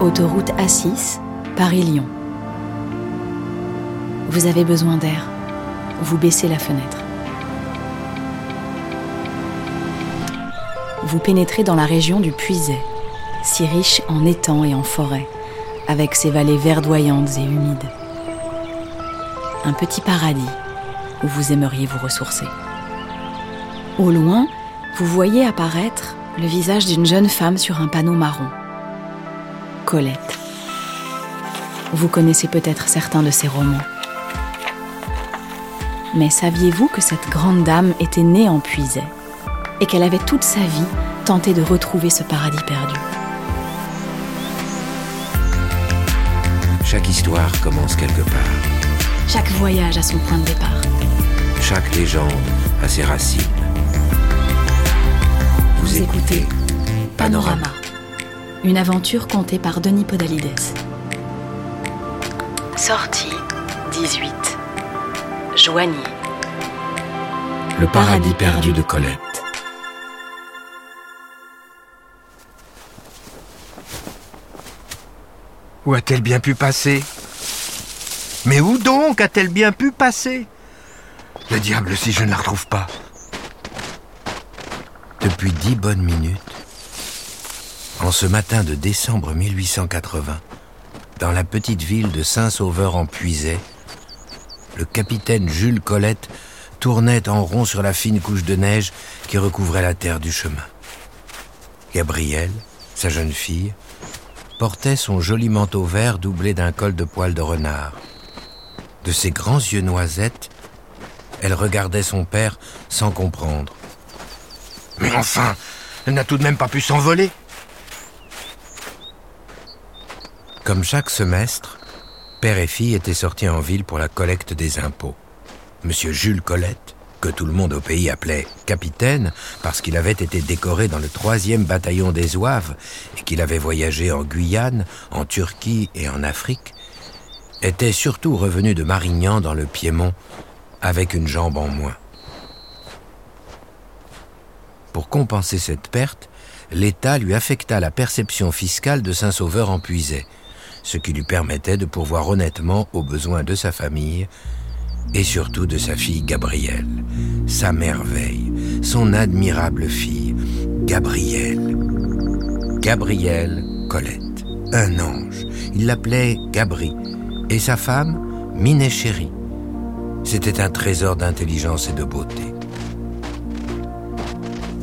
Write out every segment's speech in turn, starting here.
Autoroute A6, Paris-Lyon. Vous avez besoin d'air. Vous baissez la fenêtre. Vous pénétrez dans la région du Puiset, si riche en étangs et en forêts, avec ses vallées verdoyantes et humides. Un petit paradis où vous aimeriez vous ressourcer. Au loin, vous voyez apparaître le visage d'une jeune femme sur un panneau marron. Colette. Vous connaissez peut-être certains de ses romans. Mais saviez-vous que cette grande dame était née en Puiset et qu'elle avait toute sa vie tenté de retrouver ce paradis perdu? Chaque histoire commence quelque part. Chaque voyage a son point de départ. Chaque légende a ses racines. Vous écoutez Panorama, une aventure contée par Denis Podalides. Sortie 18. Joigny. Le paradis perdu de Colette. Où a-t-elle bien pu passer? Mais où donc a-t-elle bien pu passer? Le diable si je ne la retrouve pas. Depuis dix bonnes minutes, en ce matin de décembre 1880, dans la petite ville de Saint-Sauveur en Puisay, le capitaine Jules Colette tournait en rond sur la fine couche de neige qui recouvrait la terre du chemin. Gabrielle, sa jeune fille, portait son joli manteau vert doublé d'un col de poil de renard. De ses grands yeux noisettes, elle regardait son père sans comprendre. Mais enfin, elle n'a tout de même pas pu s'envoler. Comme chaque semestre, père et fille étaient sortis en ville pour la collecte des impôts. Monsieur Jules Colette, que tout le monde au pays appelait capitaine parce qu'il avait été décoré dans le troisième bataillon des Zouaves et qu'il avait voyagé en Guyane, en Turquie et en Afrique, était surtout revenu de Marignan dans le Piémont avec une jambe en moins. Pour compenser cette perte, l'État lui affecta la perception fiscale de Saint-Sauveur en ce qui lui permettait de pourvoir honnêtement aux besoins de sa famille et surtout de sa fille Gabrielle, sa merveille, son admirable fille, Gabrielle. Gabrielle Colette, un ange. Il l'appelait Gabri, et sa femme, Minet Chéri. C'était un trésor d'intelligence et de beauté.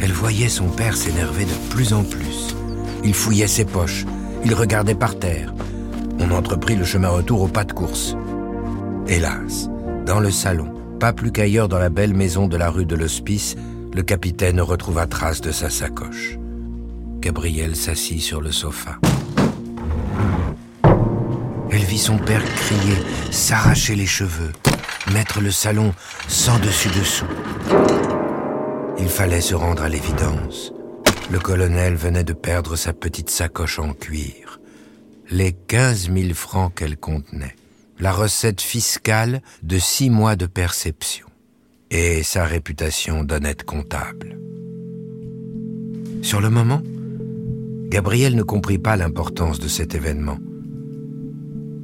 Elle voyait son père s'énerver de plus en plus. Il fouillait ses poches, il regardait par terre. On entreprit le chemin retour au pas de course. Hélas, dans le salon, pas plus qu'ailleurs dans la belle maison de la rue de l'Hospice, le capitaine retrouva trace de sa sacoche. Gabrielle s'assit sur le sofa. Elle vit son père crier, s'arracher les cheveux, mettre le salon sans dessus-dessous. Il fallait se rendre à l'évidence. Le colonel venait de perdre sa petite sacoche en cuir. Les quinze mille francs qu'elle contenait la recette fiscale de six mois de perception et sa réputation d'honnête comptable. Sur le moment, Gabriel ne comprit pas l'importance de cet événement.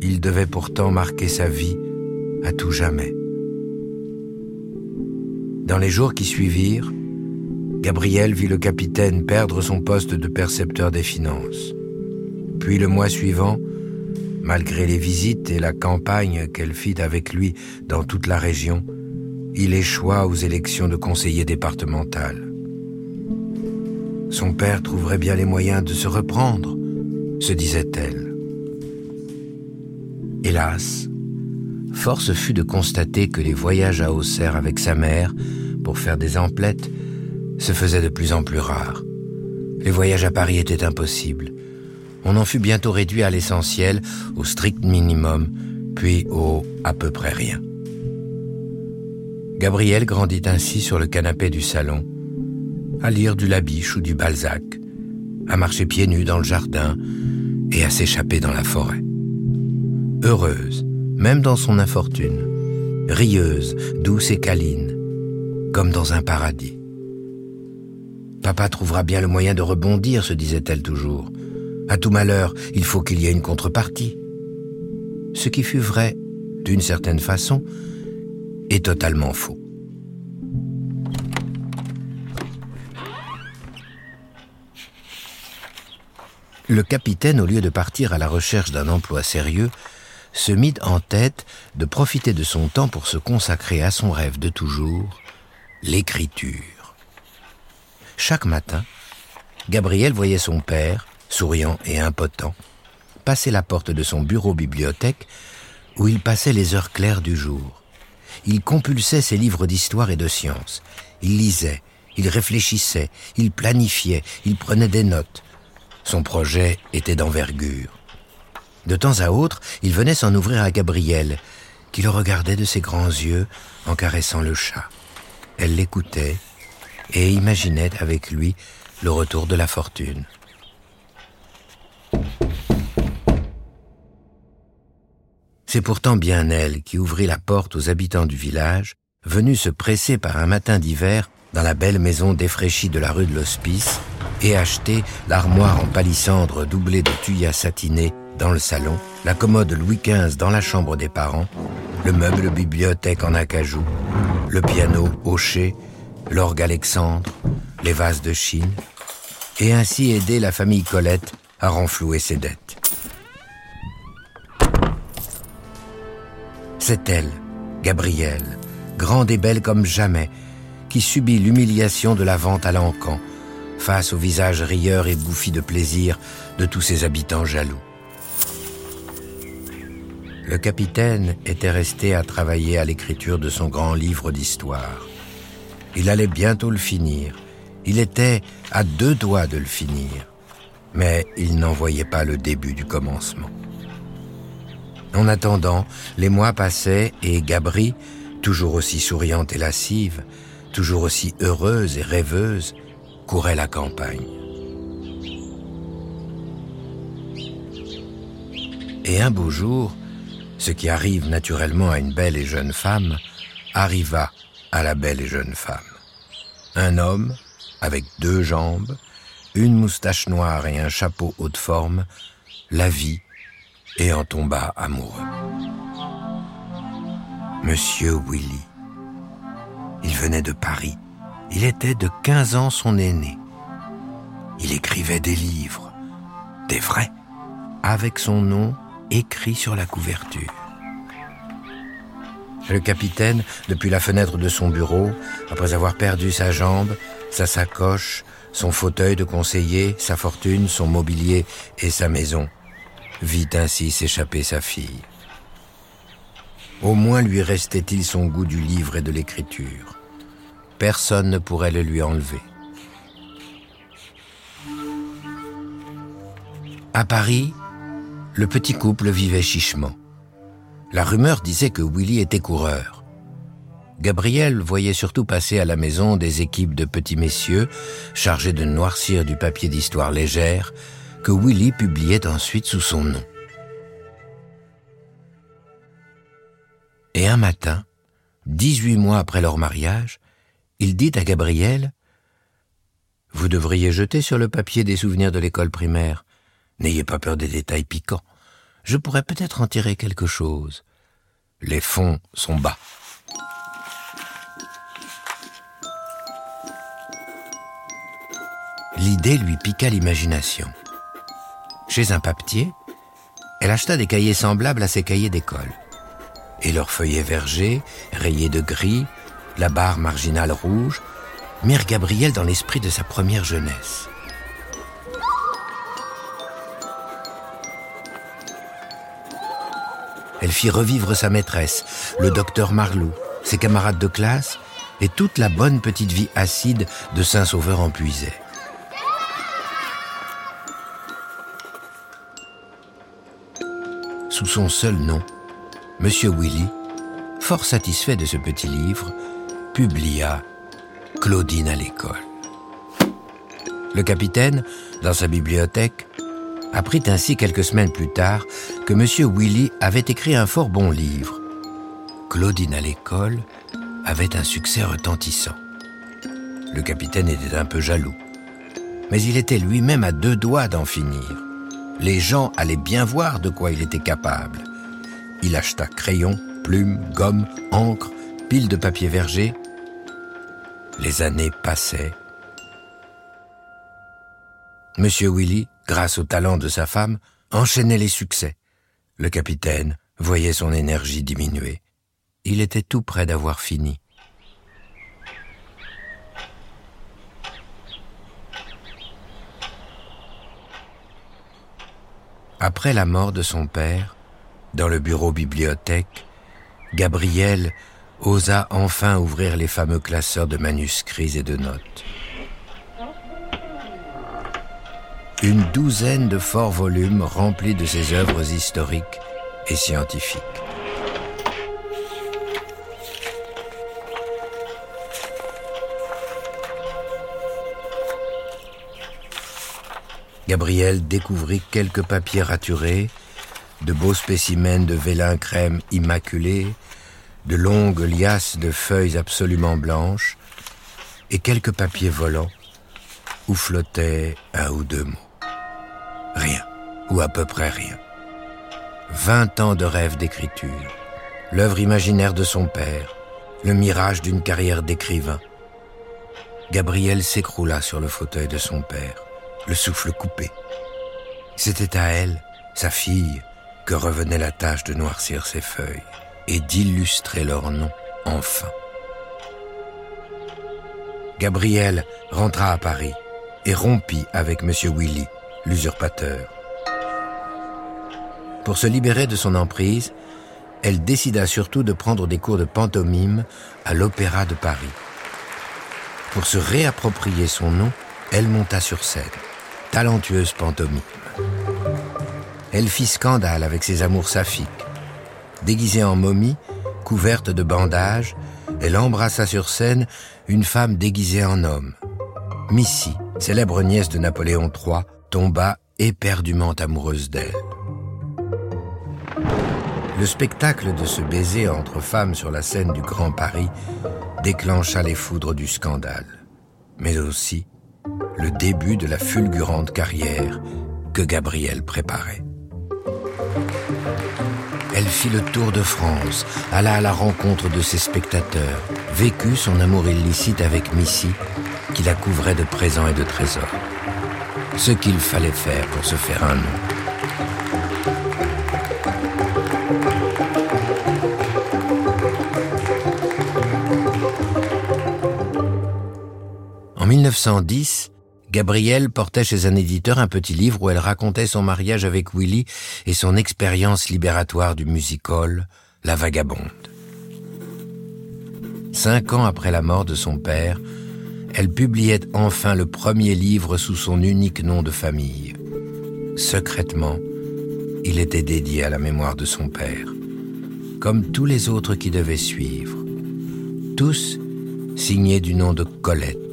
Il devait pourtant marquer sa vie à tout jamais. Dans les jours qui suivirent, Gabriel vit le capitaine perdre son poste de percepteur des finances. Puis le mois suivant, Malgré les visites et la campagne qu'elle fit avec lui dans toute la région, il échoua aux élections de conseiller départemental. Son père trouverait bien les moyens de se reprendre, se disait-elle. Hélas, force fut de constater que les voyages à Auxerre avec sa mère, pour faire des emplettes, se faisaient de plus en plus rares. Les voyages à Paris étaient impossibles on en fut bientôt réduit à l'essentiel, au strict minimum, puis au à peu près rien. Gabriel grandit ainsi sur le canapé du salon, à lire du Labiche ou du Balzac, à marcher pieds nus dans le jardin et à s'échapper dans la forêt. Heureuse, même dans son infortune, rieuse, douce et câline, comme dans un paradis. Papa trouvera bien le moyen de rebondir, se disait-elle toujours À tout malheur, il faut qu'il y ait une contrepartie. Ce qui fut vrai, d'une certaine façon, est totalement faux. Le capitaine, au lieu de partir à la recherche d'un emploi sérieux, se mit en tête de profiter de son temps pour se consacrer à son rêve de toujours, l'écriture. Chaque matin, Gabriel voyait son père, souriant et impotent, passer la porte de son bureau-bibliothèque où il passait les heures claires du jour. Il compulsait ses livres d'histoire et de sciences. Il lisait, il réfléchissait, il planifiait, il prenait des notes. Son projet était d'envergure. De temps à autre, il venait s'en ouvrir à Gabrielle, qui le regardait de ses grands yeux en caressant le chat. Elle l'écoutait et imaginait avec lui le retour de la fortune. C'est pourtant bien elle qui ouvrit la porte aux habitants du village, venus se presser par un matin d'hiver dans la belle maison défraîchie de la rue de l'Hospice et acheter l'armoire en palissandre doublée de tuyas satinés dans le salon, la commode Louis XV dans la chambre des parents, le meuble bibliothèque en acajou, le piano hoché, l'orgue Alexandre, les vases de Chine, et ainsi aider la famille Colette à renflouer ses dettes. C'est elle, Gabrielle, grande et belle comme jamais, qui subit l'humiliation de la vente à l'encan, face au visage rieur et bouffi de plaisir de tous ses habitants jaloux. Le capitaine était resté à travailler à l'écriture de son grand livre d'histoire. Il allait bientôt le finir. Il était à deux doigts de le finir. Mais il n'en voyait pas le début du commencement. En attendant, les mois passaient et Gabri, toujours aussi souriante et lascive, toujours aussi heureuse et rêveuse, courait la campagne. Et un beau jour, ce qui arrive naturellement à une belle et jeune femme, arriva à la belle et jeune femme. Un homme, avec deux jambes, une moustache noire et un chapeau haute forme, la vit et en tomba amoureux. Monsieur Willy. Il venait de Paris. Il était de 15 ans son aîné. Il écrivait des livres, des vrais, avec son nom écrit sur la couverture. Le capitaine, depuis la fenêtre de son bureau, après avoir perdu sa jambe, sa sacoche, son fauteuil de conseiller, sa fortune, son mobilier et sa maison, vit ainsi s'échapper sa fille. Au moins lui restait-il son goût du livre et de l'écriture. Personne ne pourrait le lui enlever. À Paris, le petit couple vivait chichement. La rumeur disait que Willy était coureur. Gabriel voyait surtout passer à la maison des équipes de petits messieurs chargés de noircir du papier d'histoire légère que Willy publiait ensuite sous son nom. Et un matin, 18 mois après leur mariage, il dit à Gabriel Vous devriez jeter sur le papier des souvenirs de l'école primaire. N'ayez pas peur des détails piquants. Je pourrais peut-être en tirer quelque chose. Les fonds sont bas. L'idée lui piqua l'imagination. Chez un papetier, elle acheta des cahiers semblables à ses cahiers d'école. Et leurs feuillets vergers, rayés de gris, la barre marginale rouge, mirent Gabriel dans l'esprit de sa première jeunesse. Elle fit revivre sa maîtresse, le docteur Marlou, ses camarades de classe et toute la bonne petite vie acide de Saint-Sauveur en Sous son seul nom, Monsieur Willy, fort satisfait de ce petit livre, publia Claudine à l'école. Le capitaine, dans sa bibliothèque, apprit ainsi quelques semaines plus tard que M. Willy avait écrit un fort bon livre. Claudine à l'école avait un succès retentissant. Le capitaine était un peu jaloux, mais il était lui-même à deux doigts d'en finir. Les gens allaient bien voir de quoi il était capable. Il acheta crayons, plumes, gomme, encre, piles de papier verger. Les années passaient. Monsieur Willy, grâce au talent de sa femme, enchaînait les succès. Le capitaine voyait son énergie diminuer. Il était tout près d'avoir fini. Après la mort de son père, dans le bureau bibliothèque, Gabriel osa enfin ouvrir les fameux classeurs de manuscrits et de notes. Une douzaine de forts volumes remplis de ses œuvres historiques et scientifiques. Gabriel découvrit quelques papiers raturés, de beaux spécimens de vélin crème immaculé, de longues liasses de feuilles absolument blanches, et quelques papiers volants où flottaient un ou deux mots. Rien, ou à peu près rien. Vingt ans de rêve d'écriture, l'œuvre imaginaire de son père, le mirage d'une carrière d'écrivain. Gabriel s'écroula sur le fauteuil de son père le souffle coupé. C'était à elle, sa fille, que revenait la tâche de noircir ses feuilles et d'illustrer leur nom, enfin. Gabrielle rentra à Paris et rompit avec M. Willy, l'usurpateur. Pour se libérer de son emprise, elle décida surtout de prendre des cours de pantomime à l'Opéra de Paris. Pour se réapproprier son nom, elle monta sur scène talentueuse pantomime. Elle fit scandale avec ses amours saphiques. Déguisée en momie, couverte de bandages, elle embrassa sur scène une femme déguisée en homme. Missy, célèbre nièce de Napoléon III, tomba éperdument amoureuse d'elle. Le spectacle de ce baiser entre femmes sur la scène du Grand Paris déclencha les foudres du scandale, mais aussi le début de la fulgurante carrière que Gabrielle préparait. Elle fit le tour de France, alla à la rencontre de ses spectateurs, vécut son amour illicite avec Missy, qui la couvrait de présents et de trésors. Ce qu'il fallait faire pour se faire un nom. En 1910, Gabrielle portait chez un éditeur un petit livre où elle racontait son mariage avec Willy et son expérience libératoire du music-hall, La Vagabonde. Cinq ans après la mort de son père, elle publiait enfin le premier livre sous son unique nom de famille. Secrètement, il était dédié à la mémoire de son père, comme tous les autres qui devaient suivre. Tous signés du nom de Colette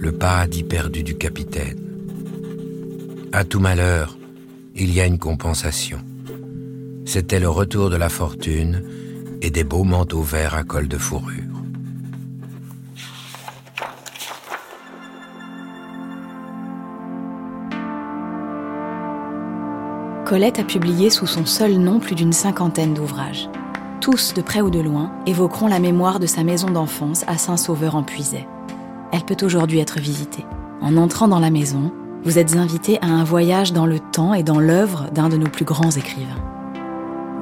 le paradis perdu du capitaine. À tout malheur, il y a une compensation. C'était le retour de la fortune et des beaux manteaux verts à col de fourrure. Colette a publié sous son seul nom plus d'une cinquantaine d'ouvrages. Tous, de près ou de loin, évoqueront la mémoire de sa maison d'enfance à Saint-Sauveur en Puisay elle peut aujourd'hui être visitée. En entrant dans la maison, vous êtes invité à un voyage dans le temps et dans l'œuvre d'un de nos plus grands écrivains.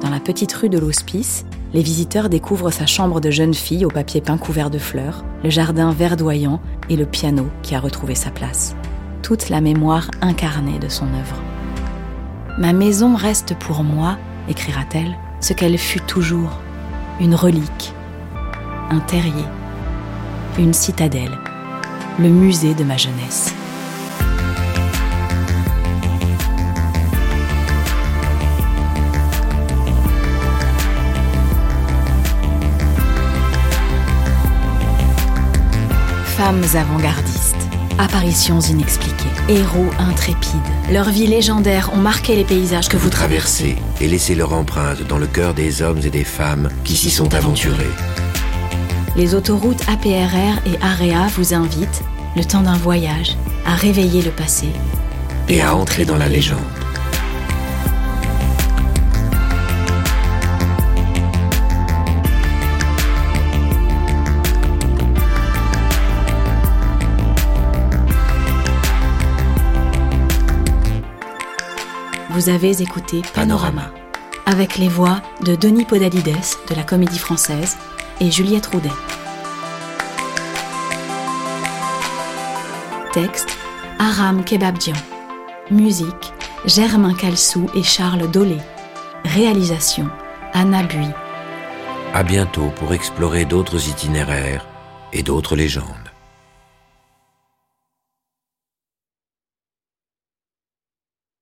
Dans la petite rue de l'Hospice, les visiteurs découvrent sa chambre de jeune fille au papier peint couvert de fleurs, le jardin verdoyant et le piano qui a retrouvé sa place. Toute la mémoire incarnée de son œuvre. Ma maison reste pour moi, écrira-t-elle, ce qu'elle fut toujours, une relique, un terrier, une citadelle le musée de ma jeunesse. Femmes avant-gardistes, apparitions inexpliquées, héros intrépides. Leurs vies légendaires ont marqué les paysages que vous traversez et laissé leur empreinte dans le cœur des hommes et des femmes qui s'y sont aventurés les autoroutes APRR et AREA vous invitent, le temps d'un voyage, à réveiller le passé. Et à entrer dans la légende. Vous avez écouté Panorama, avec les voix de Denis Podalides de la Comédie Française et Juliette Roudet. Texte Aram Kebabdian. Musique Germain Calsou et Charles Dolé. Réalisation Anna Bui. À bientôt pour explorer d'autres itinéraires et d'autres légendes.